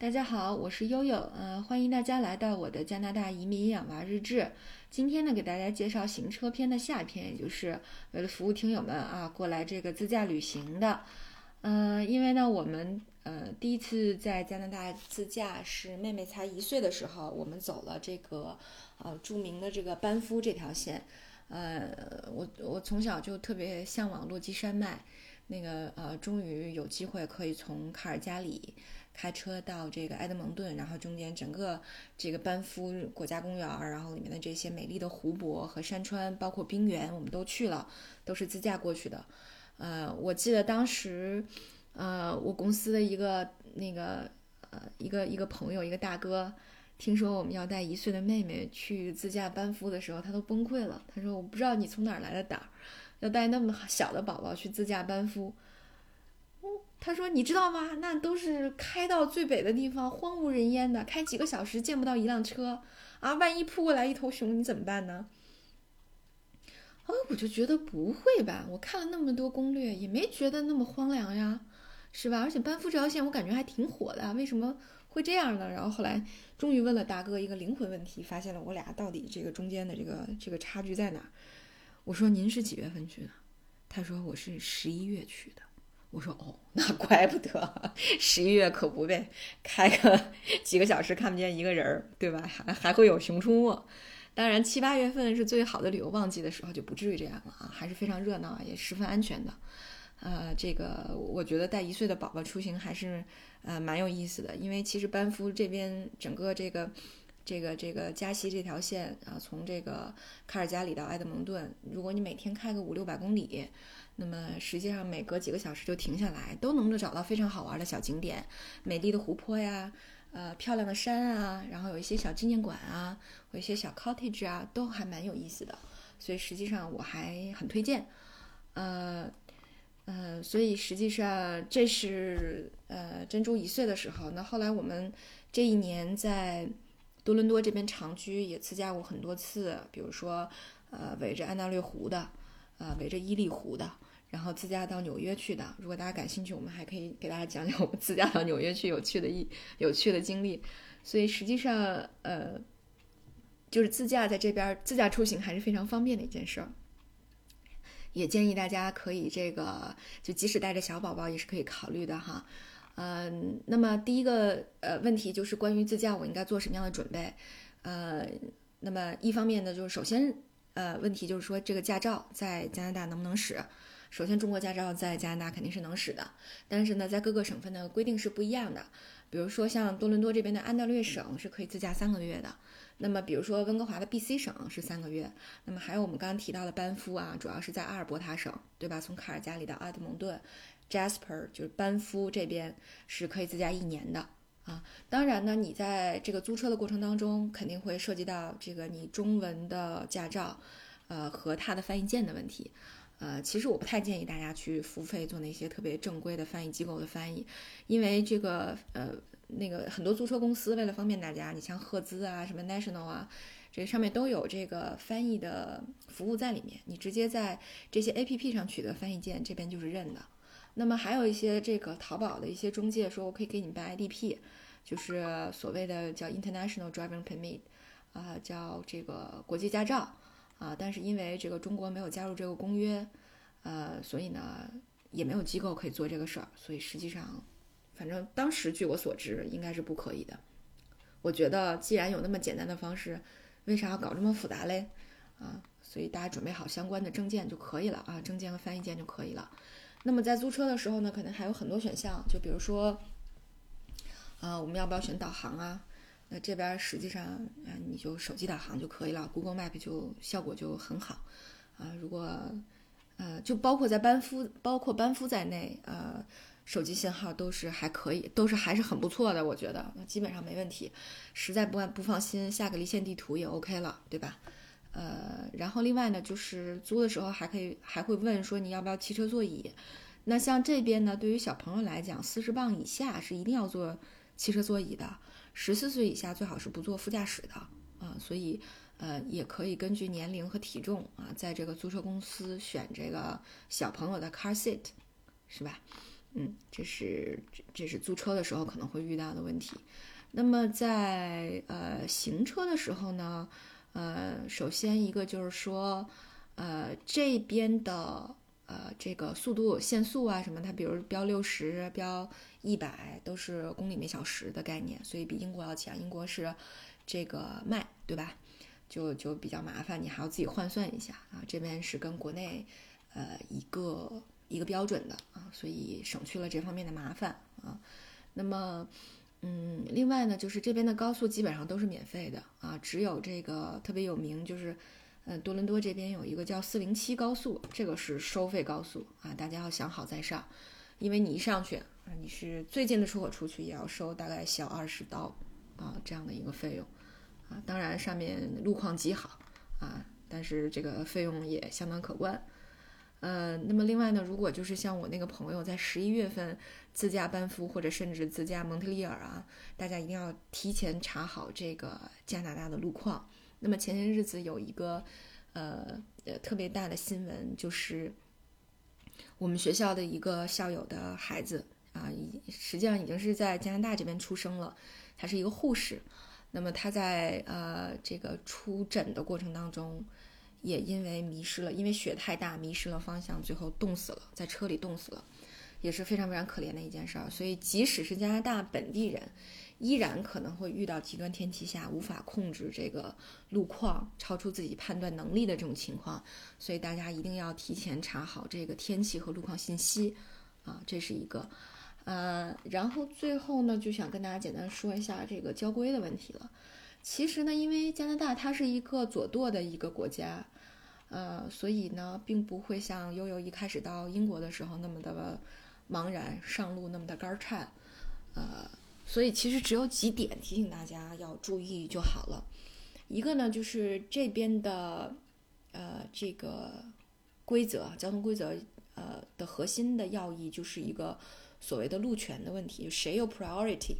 大家好，我是悠悠，呃，欢迎大家来到我的加拿大移民养娃日志。今天呢，给大家介绍行车篇的下篇，也就是为了服务听友们啊，过来这个自驾旅行的。呃，因为呢，我们呃第一次在加拿大自驾是妹妹才一岁的时候，我们走了这个呃著名的这个班夫这条线。呃，我我从小就特别向往落基山脉，那个呃，终于有机会可以从卡尔加里开车到这个埃德蒙顿，然后中间整个这个班夫国家公园，然后里面的这些美丽的湖泊和山川，包括冰原，我们都去了，都是自驾过去的。呃，我记得当时，呃，我公司的一个那个呃一个一个朋友，一个大哥。听说我们要带一岁的妹妹去自驾班夫的时候，他都崩溃了。他说：“我不知道你从哪儿来的胆儿，要带那么小的宝宝去自驾班夫。”他说：“你知道吗？那都是开到最北的地方，荒无人烟的，开几个小时见不到一辆车啊！万一扑过来一头熊，你怎么办呢？”啊，我就觉得不会吧？我看了那么多攻略，也没觉得那么荒凉呀，是吧？而且班夫这条线我感觉还挺火的，为什么？会这样呢，然后后来终于问了大哥一个灵魂问题，发现了我俩到底这个中间的这个这个差距在哪？我说您是几月份去的？他说我是十一月去的。我说哦，那怪不得十一月可不呗，开个 几个小时看不见一个人儿，对吧？还还会有熊出没。当然七八月份是最好的旅游旺季的时候，就不至于这样了啊，还是非常热闹，也十分安全的。呃，这个我觉得带一岁的宝宝出行还是呃蛮有意思的，因为其实班夫这边整个这个这个这个加西这条线啊，从这个卡尔加里到埃德蒙顿，如果你每天开个五六百公里，那么实际上每隔几个小时就停下来，都能够找到非常好玩的小景点，美丽的湖泊呀，呃漂亮的山啊，然后有一些小纪念馆啊，有一些小 cottage 啊，都还蛮有意思的，所以实际上我还很推荐，呃。嗯，所以实际上这是呃珍珠一岁的时候。那后来我们这一年在多伦多这边长居，也自驾过很多次，比如说呃围着安大略湖的，呃围着伊利湖的，然后自驾到纽约去的。如果大家感兴趣，我们还可以给大家讲讲我们 自驾到纽约去有趣的一有趣的经历。所以实际上呃就是自驾在这边自驾出行还是非常方便的一件事儿。也建议大家可以这个，就即使带着小宝宝也是可以考虑的哈。嗯，那么第一个呃问题就是关于自驾我应该做什么样的准备？呃，那么一方面呢，就是首先呃问题就是说这个驾照在加拿大能不能使？首先中国驾照在加拿大肯定是能使的，但是呢在各个省份的规定是不一样的。比如说像多伦多这边的安大略省是可以自驾三个月的。那么，比如说温哥华的 B.C 省是三个月，那么还有我们刚刚提到的班夫啊，主要是在阿尔伯塔省，对吧？从卡尔加里到埃德蒙顿，Jasper 就是班夫这边是可以自驾一年的啊。当然呢，你在这个租车的过程当中，肯定会涉及到这个你中文的驾照，呃和它的翻译件的问题。呃，其实我不太建议大家去付费做那些特别正规的翻译机构的翻译，因为这个呃。那个很多租车公司为了方便大家，你像赫兹啊、什么 National 啊，这上面都有这个翻译的服务在里面。你直接在这些 APP 上取得翻译件，这边就是认的。那么还有一些这个淘宝的一些中介说，我可以给你办 IDP，就是所谓的叫 International Driving Permit，啊，叫这个国际驾照啊。但是因为这个中国没有加入这个公约，呃，所以呢也没有机构可以做这个事儿，所以实际上。反正当时据我所知，应该是不可以的。我觉得既然有那么简单的方式，为啥要搞这么复杂嘞？啊，所以大家准备好相关的证件就可以了啊，证件和翻译件就可以了。那么在租车的时候呢，可能还有很多选项，就比如说，啊，我们要不要选导航啊？那这边实际上，啊，你就手机导航就可以了，Google Map 就效果就很好。啊，如果，呃，就包括在班夫，包括班夫在内，呃。手机信号都是还可以，都是还是很不错的，我觉得基本上没问题。实在不不放心，下个离线地图也 OK 了，对吧？呃，然后另外呢，就是租的时候还可以还会问说你要不要汽车座椅。那像这边呢，对于小朋友来讲，四十磅以下是一定要坐汽车座椅的，十四岁以下最好是不坐副驾驶的啊。所以呃，也可以根据年龄和体重啊，在这个租车公司选这个小朋友的 car seat，是吧？嗯，这是这是租车的时候可能会遇到的问题。那么在呃行车的时候呢，呃，首先一个就是说，呃，这边的呃这个速度限速啊什么，它比如标六十、标一百都是公里每小时的概念，所以比英国要强。英国是这个迈，对吧？就就比较麻烦，你还要自己换算一下啊。这边是跟国内呃一个一个标准的啊，所以省去了这方面的麻烦啊。那么。嗯，另外呢，就是这边的高速基本上都是免费的啊，只有这个特别有名，就是，嗯，多伦多这边有一个叫四零七高速，这个是收费高速啊，大家要想好再上，因为你一上去啊，你是最近的出口出去也要收大概小二十刀啊这样的一个费用啊，当然上面路况极好啊，但是这个费用也相当可观。呃，那么另外呢，如果就是像我那个朋友在十一月份自驾班夫或者甚至自驾蒙特利尔啊，大家一定要提前查好这个加拿大的路况。那么前些日子有一个呃呃特别大的新闻，就是我们学校的一个校友的孩子啊，已实际上已经是在加拿大这边出生了，他是一个护士。那么他在呃这个出诊的过程当中。也因为迷失了，因为雪太大，迷失了方向，最后冻死了，在车里冻死了，也是非常非常可怜的一件事儿。所以，即使是加拿大本地人，依然可能会遇到极端天气下无法控制这个路况，超出自己判断能力的这种情况。所以，大家一定要提前查好这个天气和路况信息啊，这是一个。呃，然后最后呢，就想跟大家简单说一下这个交规的问题了。其实呢，因为加拿大它是一个左舵的一个国家，呃，所以呢，并不会像悠悠一开始到英国的时候那么的茫然，上路那么的肝颤，呃，所以其实只有几点提醒大家要注意就好了。一个呢，就是这边的呃这个规则，交通规则，呃的核心的要义就是一个所谓的路权的问题，谁有 priority，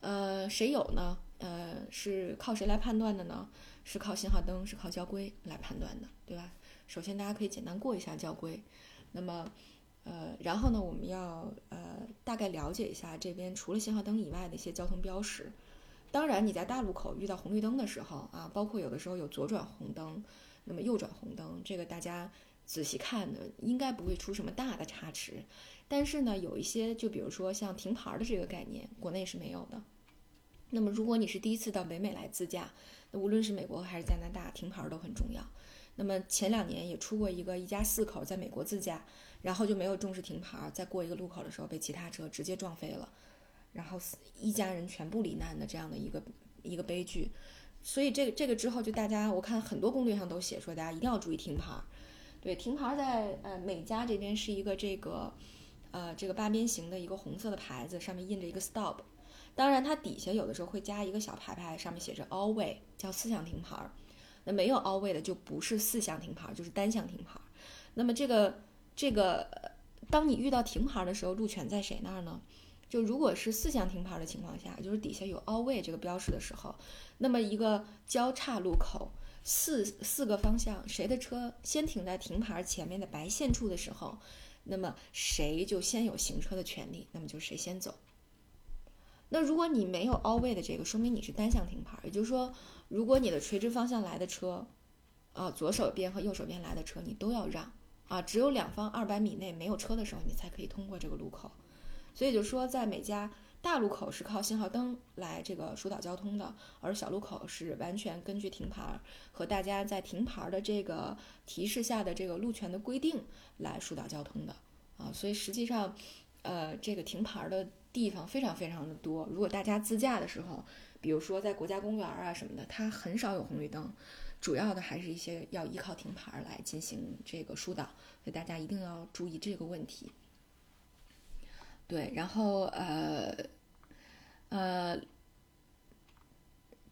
呃，谁有呢？呃，是靠谁来判断的呢？是靠信号灯，是靠交规来判断的，对吧？首先，大家可以简单过一下交规。那么，呃，然后呢，我们要呃大概了解一下这边除了信号灯以外的一些交通标识。当然，你在大路口遇到红绿灯的时候啊，包括有的时候有左转红灯，那么右转红灯，这个大家仔细看呢，应该不会出什么大的差池。但是呢，有一些，就比如说像停牌的这个概念，国内是没有的。那么，如果你是第一次到北美来自驾，那无论是美国还是加拿大，停牌都很重要。那么前两年也出过一个一家四口在美国自驾，然后就没有重视停牌，在过一个路口的时候被其他车直接撞飞了，然后一家人全部罹难的这样的一个一个悲剧。所以这个这个之后就大家我看很多攻略上都写说大家一定要注意停牌。对，停牌在呃美加这边是一个这个呃这个八边形的一个红色的牌子，上面印着一个 stop。当然，它底下有的时候会加一个小牌牌，上面写着 all way，叫四向停牌。那没有 all way 的就不是四向停牌，就是单向停牌。那么这个这个，当你遇到停牌的时候，路权在谁那儿呢？就如果是四向停牌的情况下，就是底下有 all way 这个标识的时候，那么一个交叉路口，四四个方向，谁的车先停在停牌前面的白线处的时候，那么谁就先有行车的权利，那么就谁先走。那如果你没有 all way 的这个，说明你是单向停牌。也就是说，如果你的垂直方向来的车，啊，左手边和右手边来的车，你都要让啊。只有两方二百米内没有车的时候，你才可以通过这个路口。所以就说，在每家大路口是靠信号灯来这个疏导交通的，而小路口是完全根据停牌和大家在停牌的这个提示下的这个路权的规定来疏导交通的啊。所以实际上，呃，这个停牌的。地方非常非常的多。如果大家自驾的时候，比如说在国家公园啊什么的，它很少有红绿灯，主要的还是一些要依靠停牌来进行这个疏导，所以大家一定要注意这个问题。对，然后呃呃，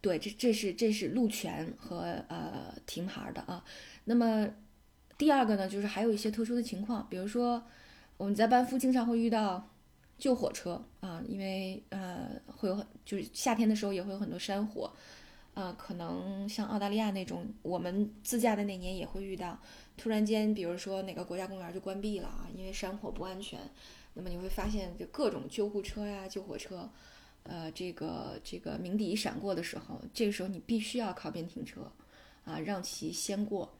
对，这这是这是路权和呃停牌的啊。那么第二个呢，就是还有一些特殊的情况，比如说我们在班夫经常会遇到。救火车啊，因为呃会有很就是夏天的时候也会有很多山火，啊，可能像澳大利亚那种，我们自驾的那年也会遇到，突然间，比如说哪个国家公园就关闭了啊，因为山火不安全，那么你会发现，就各种救护车呀、救火车，呃，这个这个鸣笛闪过的时候，这个时候你必须要靠边停车，啊，让其先过。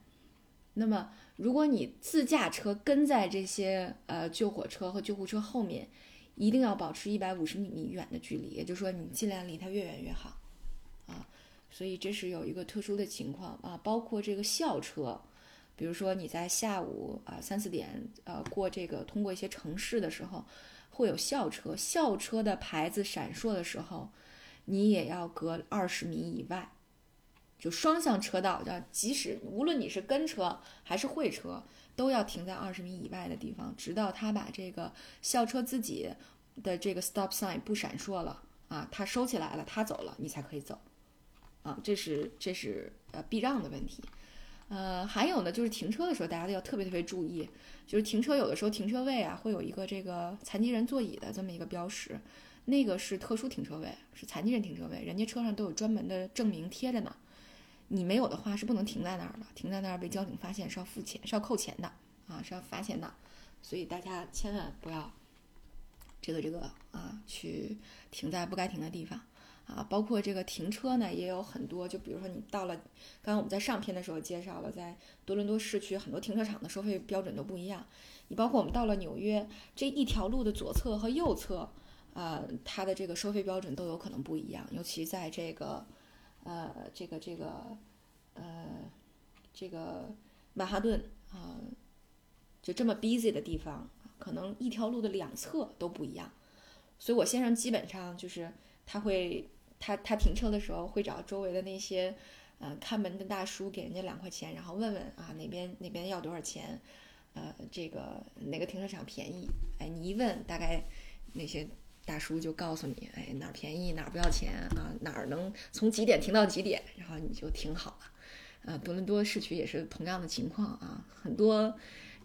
那么，如果你自驾车跟在这些呃救火车和救护车后面，一定要保持一百五十米远的距离，也就是说，你尽量离它越远越好，啊。所以这是有一个特殊的情况啊，包括这个校车。比如说你在下午啊三四点呃过这个通过一些城市的时候，会有校车，校车的牌子闪烁的时候，你也要隔二十米以外，就双向车道，要即使无论你是跟车还是会车，都要停在二十米以外的地方，直到他把这个校车自己的这个 stop sign 不闪烁了啊，他收起来了，他走了，你才可以走，啊，这是这是呃避让的问题。呃，还有呢，就是停车的时候，大家都要特别特别注意。就是停车有的时候停车位啊，会有一个这个残疾人座椅的这么一个标识，那个是特殊停车位，是残疾人停车位，人家车上都有专门的证明贴着呢。你没有的话是不能停在那儿的，停在那儿被交警发现是要付钱，是要扣钱的啊，是要罚钱的。所以大家千万不要这个这个啊，去停在不该停的地方。啊，包括这个停车呢，也有很多。就比如说，你到了，刚刚我们在上篇的时候介绍了，在多伦多市区很多停车场的收费标准都不一样。你包括我们到了纽约，这一条路的左侧和右侧，呃，它的这个收费标准都有可能不一样。尤其在这个，呃，这个这个，呃，这个曼哈顿啊，就这么 busy 的地方，可能一条路的两侧都不一样。所以我先生基本上就是他会。他他停车的时候会找周围的那些，呃，看门的大叔给人家两块钱，然后问问啊哪边哪边要多少钱，呃，这个哪个停车场便宜？哎，你一问，大概那些大叔就告诉你，哎哪儿便宜哪儿不要钱啊，哪儿能从几点停到几点，然后你就停好了。呃，多伦多市区也是同样的情况啊，很多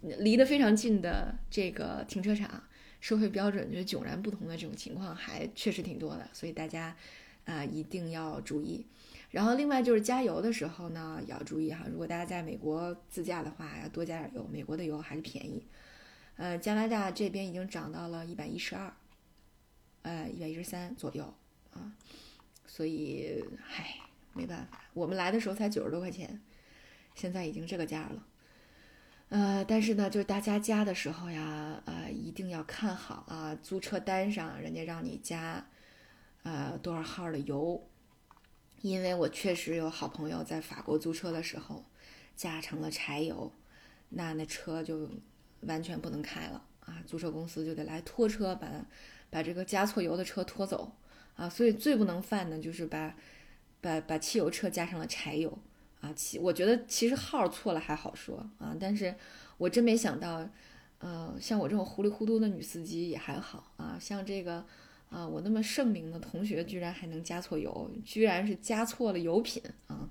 离得非常近的这个停车场收费标准就是迥然不同的这种情况还确实挺多的，所以大家。啊，一定要注意。然后，另外就是加油的时候呢，也要注意哈。如果大家在美国自驾的话，要多加点油。美国的油还是便宜。呃，加拿大这边已经涨到了一百一十二，呃，一百一十三左右啊。所以，嗨，没办法，我们来的时候才九十多块钱，现在已经这个价了。呃，但是呢，就是大家加的时候呀，呃，一定要看好啊，租车单上人家让你加。呃，多少号的油？因为我确实有好朋友在法国租车的时候加成了柴油，那那车就完全不能开了啊！租车公司就得来拖车把把这个加错油的车拖走啊！所以最不能犯的就是把把把汽油车加上了柴油啊！其我觉得其实号错了还好说啊，但是我真没想到，呃，像我这种糊里糊涂的女司机也还好啊，像这个。啊，我那么圣明的同学居然还能加错油，居然是加错了油品啊！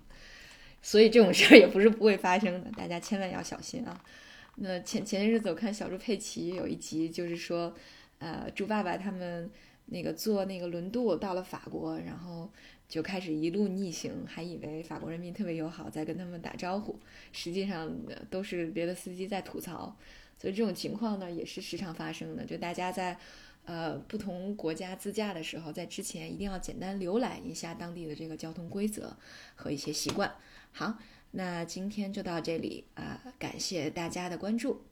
所以这种事儿也不是不会发生的，大家千万要小心啊。那前前些日子我看小猪佩奇有一集，就是说，呃，猪爸爸他们那个坐那个轮渡到了法国，然后就开始一路逆行，还以为法国人民特别友好，在跟他们打招呼，实际上都是别的司机在吐槽。所以这种情况呢，也是时常发生的，就大家在。呃，不同国家自驾的时候，在之前一定要简单浏览一下当地的这个交通规则和一些习惯。好，那今天就到这里啊，感谢大家的关注。